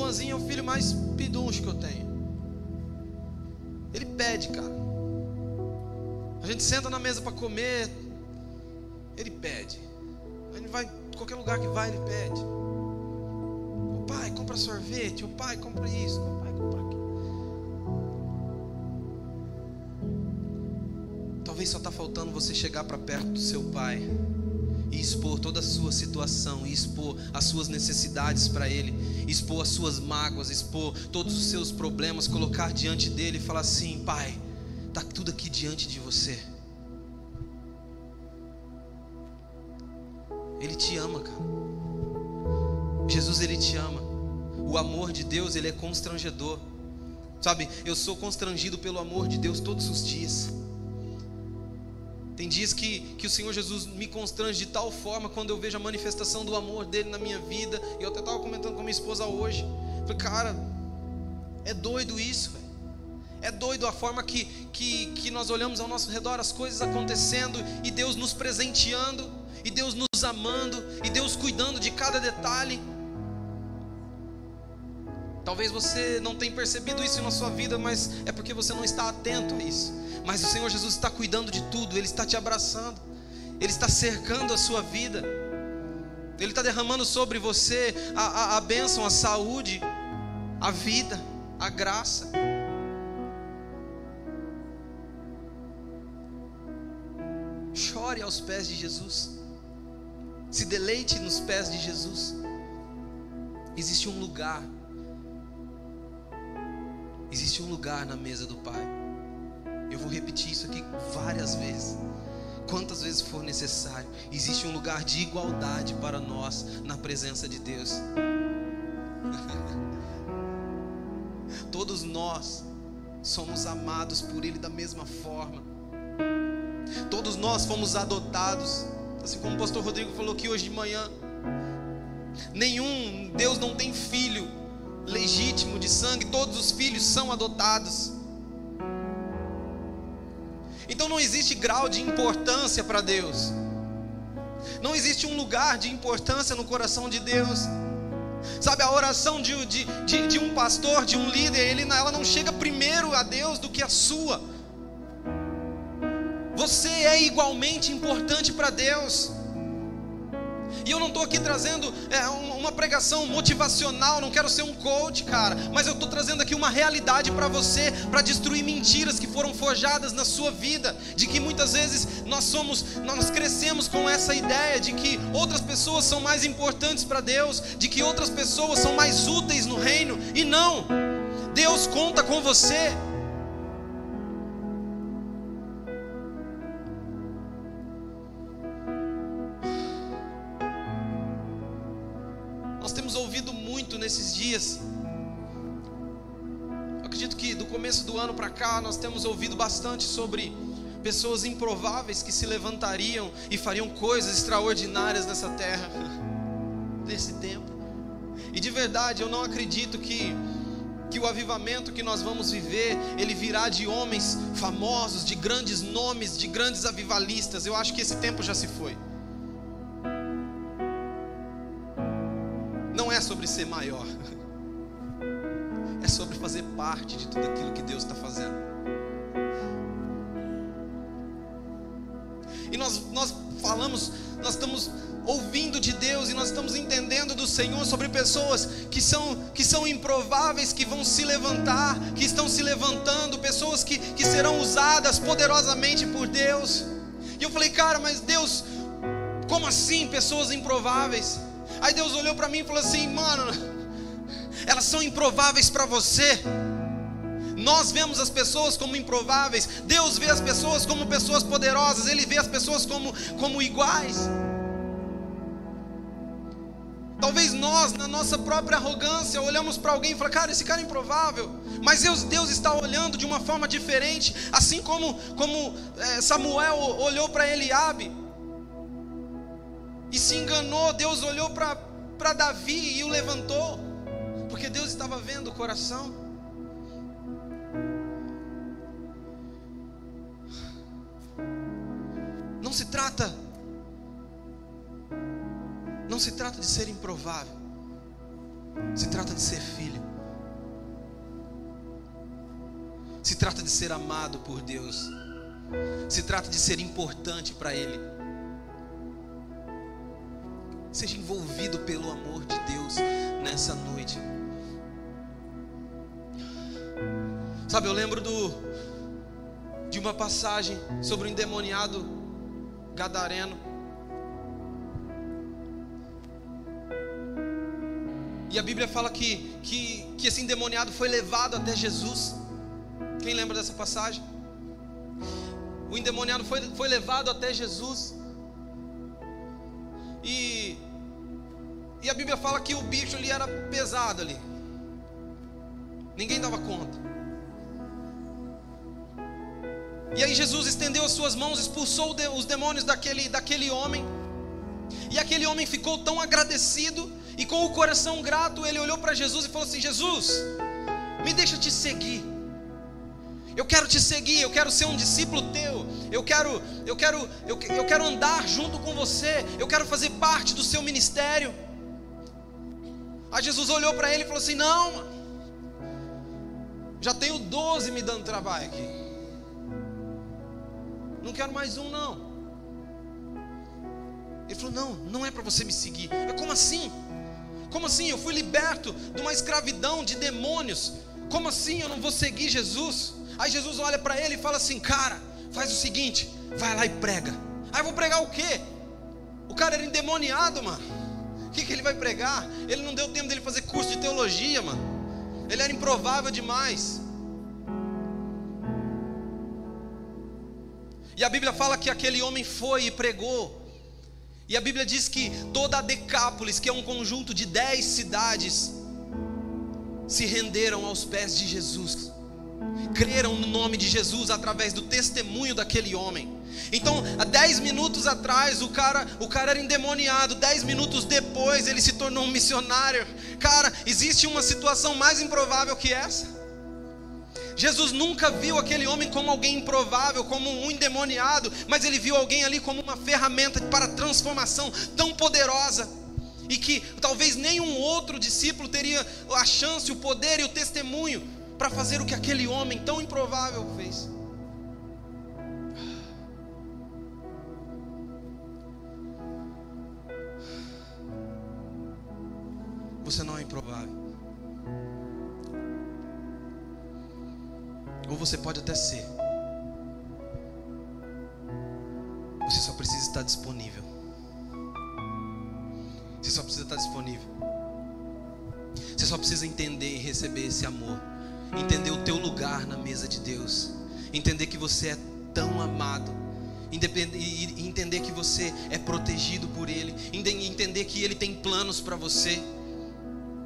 Luanzinho é o filho mais piduncho que eu tenho. Ele pede, cara. A gente senta na mesa para comer, ele pede. Ele vai, qualquer lugar que vai, ele pede. O pai, compra sorvete. O pai, compra isso. O compra Talvez só está faltando você chegar para perto do seu pai e expor toda a sua situação, e expor as suas necessidades para Ele, expor as suas mágoas, expor todos os seus problemas, colocar diante dele e falar assim: Pai, está tudo aqui diante de você. Ele te ama, cara. Jesus, ele te ama. O amor de Deus, ele é constrangedor. Sabe, eu sou constrangido pelo amor de Deus todos os dias. Tem dias que, que o Senhor Jesus me constrange de tal forma quando eu vejo a manifestação do amor dele na minha vida. E eu até estava comentando com a minha esposa hoje. Falei, cara, é doido isso, velho. É doido a forma que, que, que nós olhamos ao nosso redor, as coisas acontecendo, e Deus nos presenteando, e Deus nos amando, e Deus cuidando de cada detalhe. Talvez você não tenha percebido isso na sua vida, mas é porque você não está atento a isso. Mas o Senhor Jesus está cuidando de tudo, Ele está te abraçando, Ele está cercando a sua vida, Ele está derramando sobre você a, a, a bênção, a saúde, a vida, a graça. Chore aos pés de Jesus, se deleite nos pés de Jesus. Existe um lugar Existe um lugar na mesa do Pai. Eu vou repetir isso aqui várias vezes. Quantas vezes for necessário. Existe um lugar de igualdade para nós na presença de Deus. Todos nós somos amados por Ele da mesma forma. Todos nós fomos adotados. Assim como o pastor Rodrigo falou aqui hoje de manhã. Nenhum, Deus não tem filho legítimo de sangue, todos os filhos são adotados. Então não existe grau de importância para Deus. Não existe um lugar de importância no coração de Deus. Sabe, a oração de, de, de, de um pastor, de um líder, ele, ela não chega primeiro a Deus do que a sua. Você é igualmente importante para Deus. E eu não estou aqui trazendo é, uma pregação motivacional, não quero ser um coach, cara, mas eu estou trazendo aqui uma realidade para você, para destruir mentiras que foram forjadas na sua vida, de que muitas vezes nós somos, nós crescemos com essa ideia de que outras pessoas são mais importantes para Deus, de que outras pessoas são mais úteis no reino, e não, Deus conta com você. Dias. Eu acredito que do começo do ano para cá nós temos ouvido bastante sobre pessoas improváveis que se levantariam e fariam coisas extraordinárias nessa terra, nesse tempo. E de verdade, eu não acredito que que o avivamento que nós vamos viver, ele virá de homens famosos, de grandes nomes, de grandes avivalistas. Eu acho que esse tempo já se foi. não é sobre ser maior, é sobre fazer parte de tudo aquilo que Deus está fazendo. E nós, nós falamos, nós estamos ouvindo de Deus e nós estamos entendendo do Senhor sobre pessoas que são, que são improváveis, que vão se levantar, que estão se levantando, pessoas que, que serão usadas poderosamente por Deus. E eu falei, cara, mas Deus, como assim pessoas improváveis? Aí Deus olhou para mim e falou assim: mano, elas são improváveis para você. Nós vemos as pessoas como improváveis, Deus vê as pessoas como pessoas poderosas, Ele vê as pessoas como, como iguais. Talvez nós, na nossa própria arrogância, olhamos para alguém e falamos, cara, esse cara é improvável. Mas Deus, Deus está olhando de uma forma diferente, assim como, como é, Samuel olhou para Eliabe e se enganou. Deus olhou para Davi e o levantou, porque Deus estava vendo o coração. Não se trata, não se trata de ser improvável, se trata de ser filho, se trata de ser amado por Deus, se trata de ser importante para Ele. Seja envolvido pelo amor de Deus nessa noite. Sabe, eu lembro do de uma passagem sobre o endemoniado gadareno. E a Bíblia fala que, que, que esse endemoniado foi levado até Jesus. Quem lembra dessa passagem? O endemoniado foi, foi levado até Jesus. E e a Bíblia fala que o bicho ali era pesado ali. Ninguém dava conta. E aí Jesus estendeu as suas mãos, expulsou os demônios daquele, daquele homem. E aquele homem ficou tão agradecido e com o coração grato, ele olhou para Jesus e falou assim: Jesus, me deixa te seguir. Eu quero te seguir, eu quero ser um discípulo teu. Eu quero, eu quero, eu, eu quero andar junto com você. Eu quero fazer parte do seu ministério. Aí Jesus olhou para ele e falou assim: Não, já tenho 12 me dando trabalho aqui. Não quero mais um, não. Ele falou: Não, não é para você me seguir. Eu, como assim? Como assim? Eu fui liberto de uma escravidão de demônios. Como assim eu não vou seguir Jesus? Aí Jesus olha para ele e fala assim: Cara, faz o seguinte, vai lá e prega. Aí eu vou pregar o quê? O cara era endemoniado, mano. O que, que ele vai pregar? Ele não deu tempo dele fazer curso de teologia, mano. Ele era improvável demais. E a Bíblia fala que aquele homem foi e pregou. E a Bíblia diz que toda a Decápolis, que é um conjunto de dez cidades, se renderam aos pés de Jesus, creram no nome de Jesus através do testemunho daquele homem. Então, há 10 minutos atrás, o cara, o cara era endemoniado. 10 minutos depois, ele se tornou um missionário. Cara, existe uma situação mais improvável que essa? Jesus nunca viu aquele homem como alguém improvável, como um endemoniado, mas ele viu alguém ali como uma ferramenta para transformação tão poderosa e que talvez nenhum outro discípulo teria a chance, o poder e o testemunho para fazer o que aquele homem tão improvável fez. você não é improvável. Ou você pode até ser. Você só precisa estar disponível. Você só precisa estar disponível. Você só precisa entender e receber esse amor. Entender o teu lugar na mesa de Deus. Entender que você é tão amado. Entender que você é protegido por Ele. Entender que Ele tem planos para você.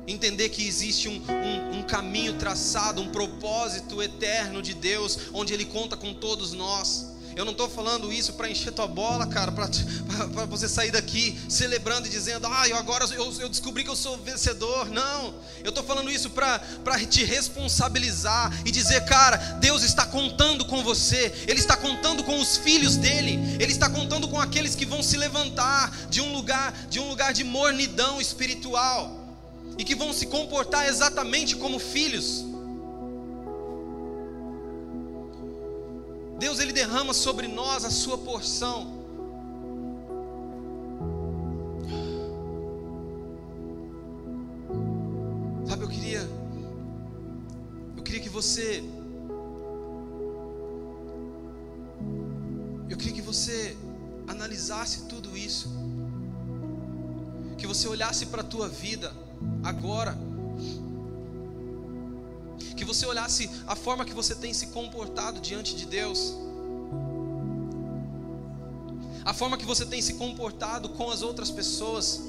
Entender que existe um, um, um, caminho traçado, um propósito eterno de Deus, onde Ele conta com todos nós. Eu não estou falando isso para encher tua bola, cara, para você sair daqui celebrando e dizendo, ah, eu agora eu, eu descobri que eu sou vencedor. Não, eu estou falando isso para te responsabilizar e dizer, cara, Deus está contando com você, Ele está contando com os filhos dele, Ele está contando com aqueles que vão se levantar de um lugar, de um lugar de mornidão espiritual e que vão se comportar exatamente como filhos. Deus ele derrama sobre nós a sua porção. Sabe, eu queria eu queria que você eu queria que você analisasse tudo isso. Que você olhasse para a tua vida agora. Que você olhasse a forma que você tem se comportado diante de Deus. A forma que você tem se comportado com as outras pessoas.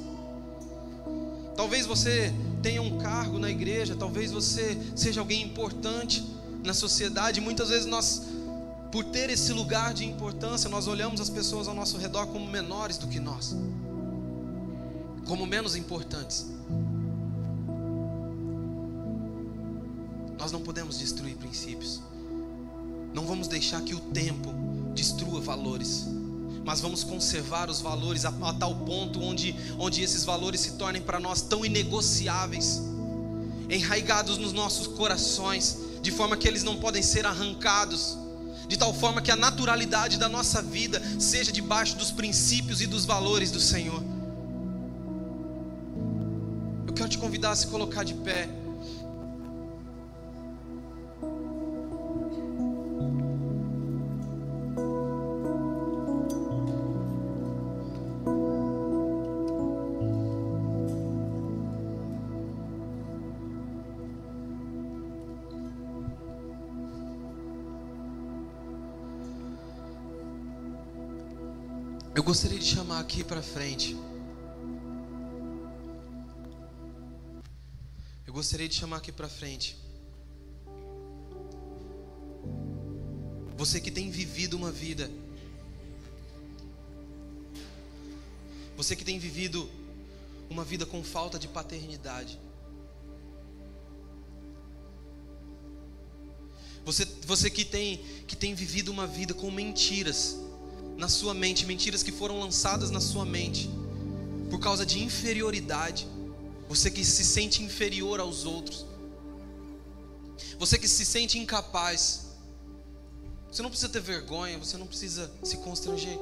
Talvez você tenha um cargo na igreja, talvez você seja alguém importante na sociedade. Muitas vezes nós, por ter esse lugar de importância, nós olhamos as pessoas ao nosso redor como menores do que nós, como menos importantes. Não podemos destruir princípios. Não vamos deixar que o tempo destrua valores. Mas vamos conservar os valores a, a tal ponto onde, onde esses valores se tornem para nós tão inegociáveis, enraigados nos nossos corações, de forma que eles não podem ser arrancados de tal forma que a naturalidade da nossa vida seja debaixo dos princípios e dos valores do Senhor. Eu quero te convidar a se colocar de pé. Gostaria de chamar aqui para frente. Eu gostaria de chamar aqui para frente. Você que tem vivido uma vida. Você que tem vivido uma vida com falta de paternidade. Você, você que, tem, que tem vivido uma vida com mentiras na sua mente, mentiras que foram lançadas na sua mente por causa de inferioridade. Você que se sente inferior aos outros. Você que se sente incapaz. Você não precisa ter vergonha, você não precisa se constranger.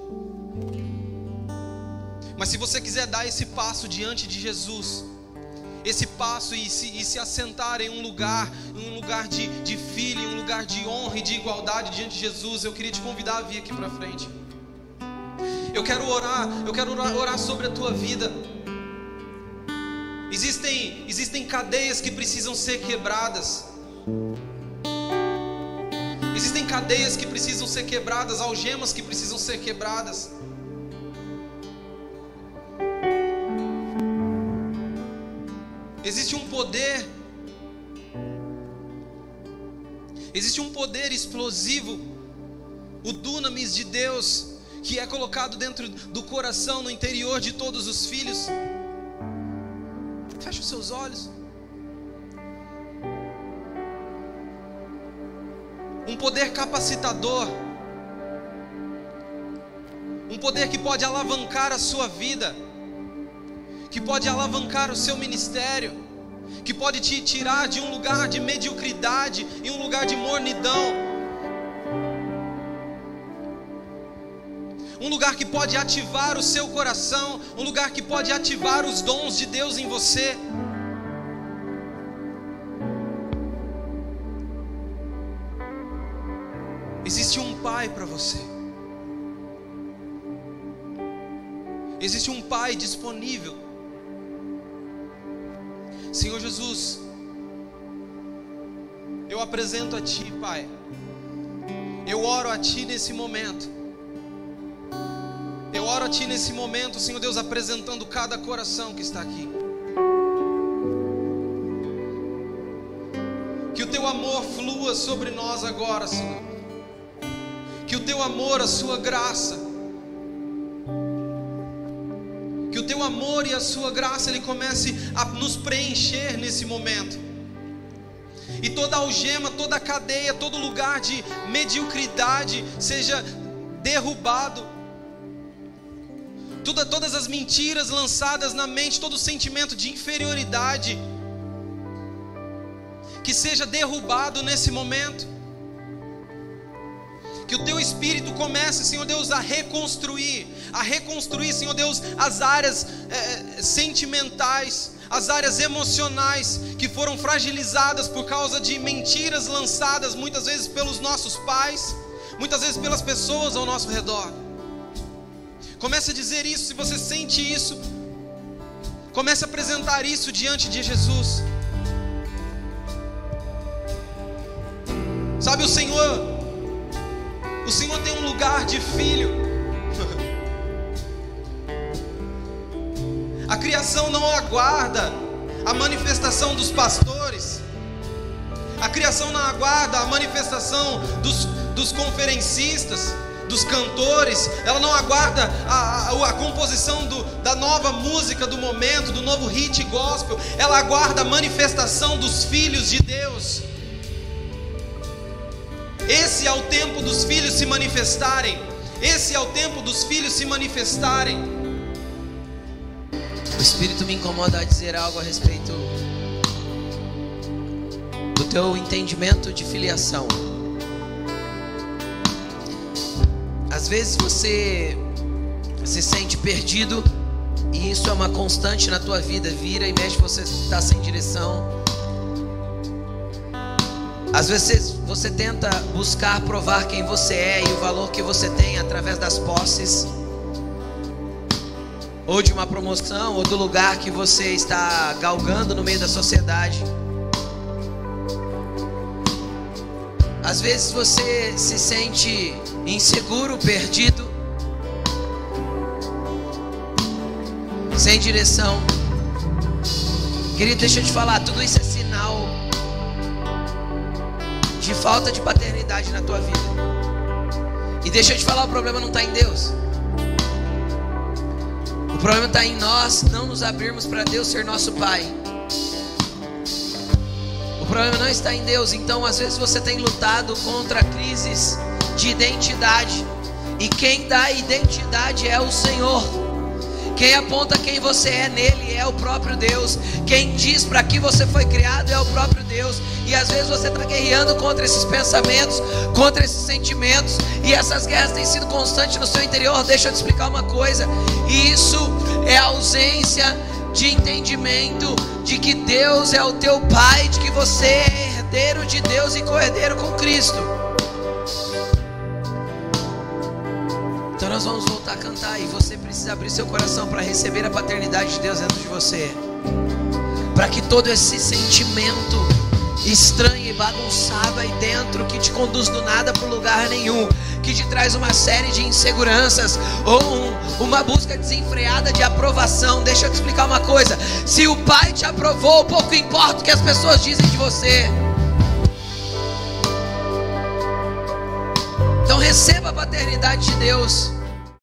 Mas se você quiser dar esse passo diante de Jesus, esse passo e se, e se assentar em um lugar, em um lugar de, de filho, em um lugar de honra e de igualdade diante de Jesus, eu queria te convidar a vir aqui para frente. Eu quero orar, eu quero orar, sobre a tua vida. Existem, existem cadeias que precisam ser quebradas. Existem cadeias que precisam ser quebradas, algemas que precisam ser quebradas. Existe um poder, existe um poder explosivo, o dunamis de Deus, que é colocado dentro do coração, no interior de todos os filhos. Feche os seus olhos. Um poder capacitador. Um poder que pode alavancar a sua vida. Que pode alavancar o seu ministério. Que pode te tirar de um lugar de mediocridade e um lugar de mornidão um lugar que pode ativar o seu coração, um lugar que pode ativar os dons de Deus em você. Existe um pai para você. Existe um pai disponível. Senhor Jesus, eu apresento a ti, pai. Eu oro a Ti nesse momento. Eu oro a Ti nesse momento, Senhor Deus, apresentando cada coração que está aqui. Que o Teu amor flua sobre nós agora, Senhor. Que o Teu amor, a Sua graça, que o teu amor e a sua graça ele comece a nos preencher nesse momento. E toda algema, toda cadeia, todo lugar de mediocridade seja derrubado. Toda, todas as mentiras lançadas na mente, todo sentimento de inferioridade, que seja derrubado nesse momento que o teu espírito comece, Senhor Deus, a reconstruir, a reconstruir, Senhor Deus, as áreas é, sentimentais, as áreas emocionais que foram fragilizadas por causa de mentiras lançadas muitas vezes pelos nossos pais, muitas vezes pelas pessoas ao nosso redor. Comece a dizer isso, se você sente isso, comece a apresentar isso diante de Jesus. Sabe, o Senhor o Senhor tem um lugar de filho. A criação não aguarda a manifestação dos pastores. A criação não aguarda a manifestação dos, dos conferencistas, dos cantores. Ela não aguarda a, a, a composição do, da nova música do momento, do novo hit gospel. Ela aguarda a manifestação dos filhos de Deus. Esse é o tempo dos filhos se manifestarem. Esse é o tempo dos filhos se manifestarem. O Espírito me incomoda a dizer algo a respeito do teu entendimento de filiação. Às vezes você se sente perdido e isso é uma constante na tua vida. Vira e mexe, você está sem direção. Às vezes você tenta buscar provar quem você é e o valor que você tem através das posses, ou de uma promoção, ou do lugar que você está galgando no meio da sociedade. Às vezes você se sente inseguro, perdido, sem direção. Querido, deixa eu te falar, tudo isso é sinal de falta de paternidade na tua vida. E deixa eu te falar, o problema não está em Deus. O problema está em nós não nos abrirmos para Deus ser nosso Pai. O problema não está em Deus. Então, às vezes você tem lutado contra crises de identidade. E quem dá identidade é o Senhor. Quem aponta quem você é nele é o próprio Deus. Quem diz para que você foi criado é o próprio Deus. E às vezes você está guerreando contra esses pensamentos, contra esses sentimentos. E essas guerras têm sido constantes no seu interior. Deixa eu te explicar uma coisa. Isso é ausência de entendimento de que Deus é o teu Pai, de que você é herdeiro de Deus e co-herdeiro com Cristo. Nós vamos voltar a cantar e você precisa abrir seu coração para receber a paternidade de Deus dentro de você. Para que todo esse sentimento estranho e bagunçado aí dentro que te conduz do nada para lugar nenhum, que te traz uma série de inseguranças ou um, uma busca desenfreada de aprovação. Deixa eu te explicar uma coisa: se o Pai te aprovou, pouco importa o que as pessoas dizem de você. Então receba a paternidade de Deus.